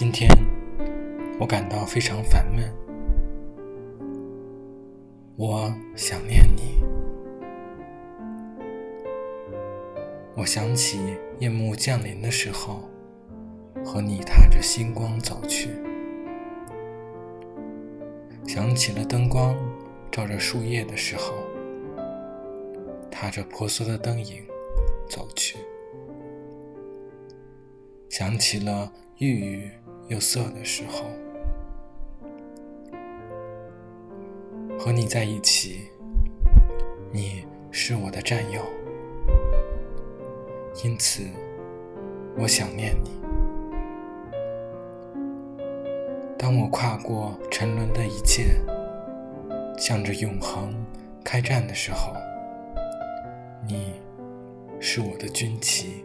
今天我感到非常烦闷，我想念你。我想起夜幕降临的时候，和你踏着星光走去；想起了灯光照着树叶的时候，踏着婆娑的灯影走去；想起了郁郁又涩的时候，和你在一起，你是我的战友。因此，我想念你。当我跨过沉沦的一切，向着永恒开战的时候，你是我的军旗。